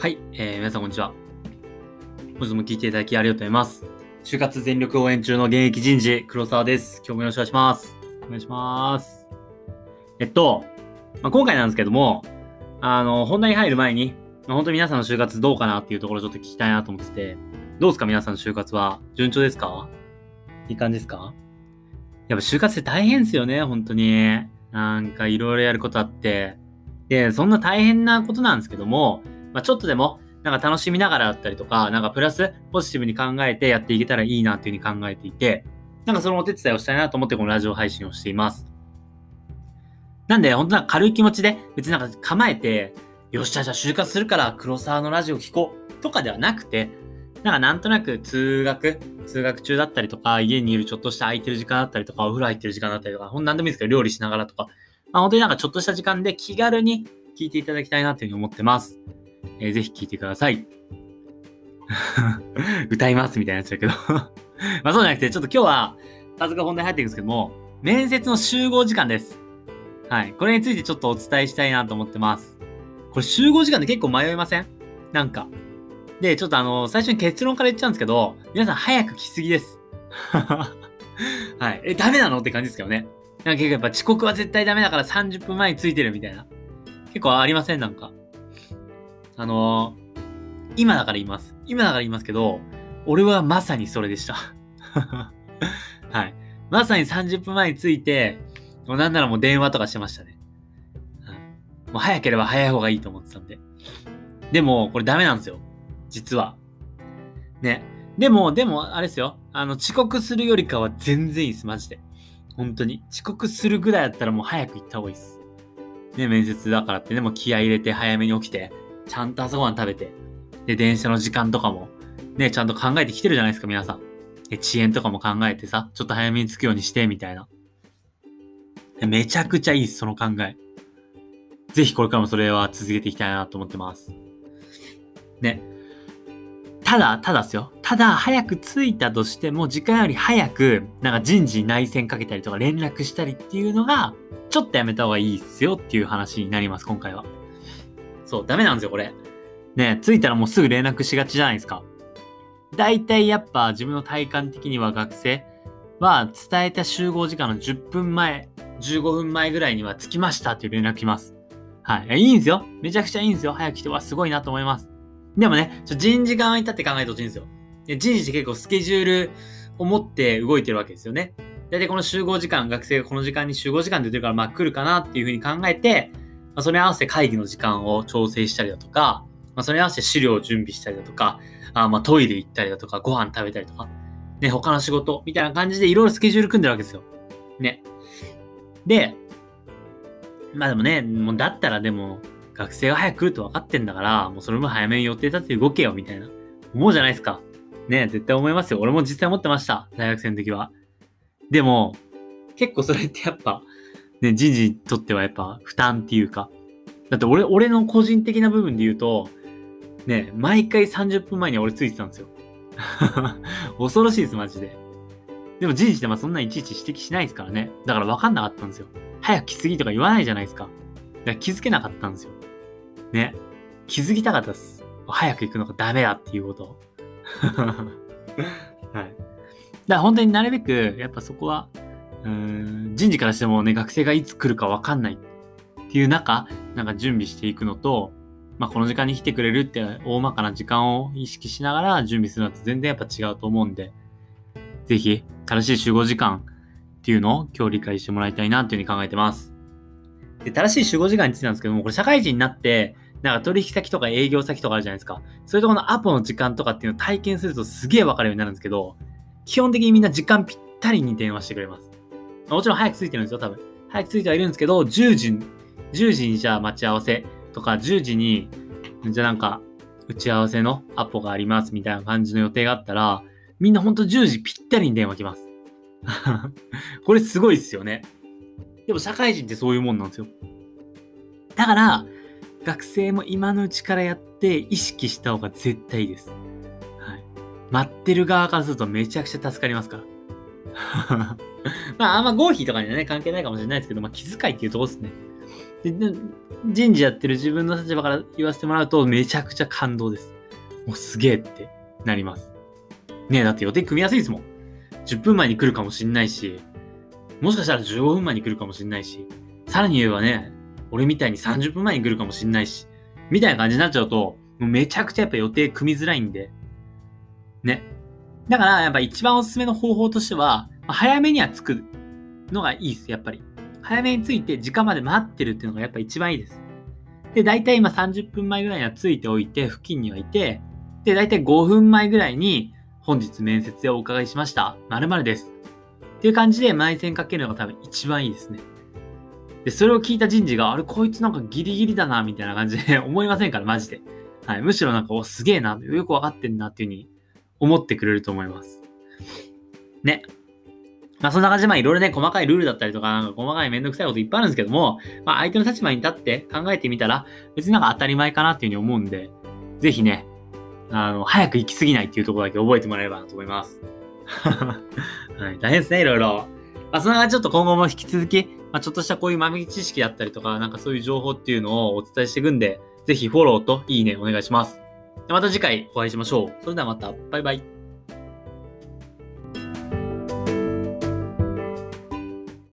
はい、えー、皆さんこんにちは。本日も聞いていただきありがとうございます。就活全力応援中の現役人事、黒沢です。今日もよろしくお願いします。お願いします。えっと、まあ、今回なんですけども、あの、本題に入る前に、まあ、本当に皆さんの就活どうかなっていうところちょっと聞きたいなと思ってて、どうですか皆さんの就活は？順調ですか？いい感じですか？やっぱ就活って大変ですよね、本当に。なんかいろいろやることあって。で、そんな大変なことなんですけども、まあ、ちょっとでも、なんか楽しみながらだったりとか、なんかプラスポジティブに考えてやっていけたらいいなっていうふうに考えていて、なんかそのお手伝いをしたいなと思ってこのラジオ配信をしています。なんで、本当は軽い気持ちで、別になんか構えて、よっしゃ、じゃあ就活するから黒沢のラジオ聞こうとかではなくて、なんかなんとなく通学、通学中だったりとか、家にいるちょっとした空いてる時間だったりとか、お風呂入ってる時間だったりとか、ほんなんでもいいですけど、料理しながらとか、まあ、本当になんかちょっとした時間で気軽に聞いていただきたいなというふうに思ってます。えー、ぜひ聞いてください。歌いますみたいになっちゃうけど まあそうじゃなくて、ちょっと今日は、早速本題入っていくんですけども、面接の集合時間です。はい。これについてちょっとお伝えしたいなと思ってます。これ集合時間で結構迷いません？なんか。で、ちょっとあの、最初に結論から言っちゃうんですけど、皆さん早く来すぎです。はい。え、ダメなのって感じですけどね。なんか結構やっぱ遅刻は絶対ダメだから30分前についてるみたいな。結構ありません？なんか。あのー、今だから言います。今だから言いますけど、俺はまさにそれでした。はい。まさに30分前に着いて、もうなんならもう電話とかしてましたね。はいもう早ければ早い方がいいと思ってたんで。でも、これダメなんですよ。実は。ね。でも、でも、あれですよ。あの、遅刻するよりかは全然いいです、マジで。本当に。遅刻するぐらいだったらもう早く行った方がいいです。ね、面接だからってね、もう気合入れて早めに起きて、ちゃんと朝ごはん食べて、で、電車の時間とかも、ね、ちゃんと考えてきてるじゃないですか、皆さん。で、遅延とかも考えてさ、ちょっと早めに着くようにして、みたいな。めちゃくちゃいいっす、その考え。ぜひこれからもそれは続けていきたいなと思ってます。ね。ただ、ただっすよ。ただ、早く着いたとしても、時間より早く、なんか人事に内線かけたりとか連絡したりっていうのが、ちょっとやめた方がいいっすよっていう話になります、今回は。そう、ダメなんですよ、これ。ね、着いたらもうすぐ連絡しがちじゃないですか。大体やっぱ自分の体感的には学生は伝えた集合時間の10分前、15分前ぐらいには着きましたっていう連絡来ます。はい。いいんですよ。めちゃくちゃいいんですよ。早く来てはすごいなと思います。でもね、ちょ人事側に立って考えてほしいんですよ。人事って結構スケジュールを持って動いてるわけですよね。大体この集合時間、学生がこの時間に集合時間って言ってるから、まあ来るかなっていうふうに考えて、まあ、それに合わせて会議の時間を調整したりだとか、まあ、それに合わせて資料を準備したりだとか、あまトイレ行ったりだとか、ご飯食べたりとか、ね、他の仕事みたいな感じでいろいろスケジュール組んでるわけですよ。ね。で、まあでもね、もうだったらでも、学生が早く来ると分かってんだから、もうそれも早めに予定立てて動けよ、みたいな。思うじゃないですか。ね、絶対思いますよ。俺も実際思ってました。大学生の時は。でも、結構それってやっぱ、ね、人事にとってはやっぱ負担っていうか。だって俺、俺の個人的な部分で言うと、ね、毎回30分前に俺ついてたんですよ。恐ろしいです、マジで。でも人事ってまあそんないちいち指摘しないですからね。だから分かんなかったんですよ。早く来すぎとか言わないじゃないですか。だから気づけなかったんですよ。ね。気づきたかったです。早く行くのがダメだっていうこと。はい。だから本当になるべく、やっぱそこは、うん、人事からしてもね、学生がいつ来るかわかんないっていう中、なんか準備していくのと、まあ、この時間に来てくれるって大まかな時間を意識しながら準備するのと全然やっぱ違うと思うんで、ぜひ、正しい集合時間っていうのを今日理解してもらいたいなというふうに考えてます。で、正しい集合時間についてなんですけども、これ社会人になって、なんか取引先とか営業先とかあるじゃないですか。そういうとこのアポの時間とかっていうのを体験するとすげえわかるようになるんですけど、基本的にみんな時間ぴったりに電話してくれます。もちろん早く着いてるんですよ、多分。早く着いてはいるんですけど、10時、10時にじゃあ待ち合わせとか、10時に、じゃあなんか、打ち合わせのアポがありますみたいな感じの予定があったら、みんなほんと10時ぴったりに電話来ます。これすごいっすよね。でも社会人ってそういうもんなんですよ。だから、学生も今のうちからやって意識した方が絶対いいです。はい。待ってる側からするとめちゃくちゃ助かりますから。まあ、あんま合否とかにはね、関係ないかもしれないですけど、まあ、気遣いっていうとこですね。で人事やってる自分の立場から言わせてもらうと、めちゃくちゃ感動です。もうすげえってなります。ねえ、だって予定組みやすいですもん。10分前に来るかもしんないし、もしかしたら15分前に来るかもしんないし、さらに言えばね、俺みたいに30分前に来るかもしんないし、みたいな感じになっちゃうと、もうめちゃくちゃやっぱ予定組みづらいんで、ね。だから、やっぱ一番おすすめの方法としては、早めには着くのがいいです、やっぱり。早めに着いて時間まで待ってるっていうのがやっぱ一番いいです。で、大体今30分前ぐらいには着いておいて、付近にはいて、で、大体5分前ぐらいに、本日面接でお伺いしました。〇〇です。っていう感じで前線かけるのが多分一番いいですね。で、それを聞いた人事が、あれ、こいつなんかギリギリだな、みたいな感じで思いませんから、マジで。はい。むしろなんか、お、すげえな、よくわかってんな、っていう風に思ってくれると思います。ね。まあそんな感じで、まあいろいろね、細かいルールだったりとか、なんか細かいめんどくさいこといっぱいあるんですけども、まあ相手の立場に立って考えてみたら、別になんか当たり前かなっていうふうに思うんで、ぜひね、あの、早く行き過ぎないっていうところだけ覚えてもらえればなと思います。はい、大変ですね、いろいろ。まあそんな感じちょっと今後も引き続き、まあちょっとしたこういう豆知識だったりとか、なんかそういう情報っていうのをお伝えしていくんで、ぜひフォローといいねお願いします。また次回お会いしましょう。それではまた、バイバイ。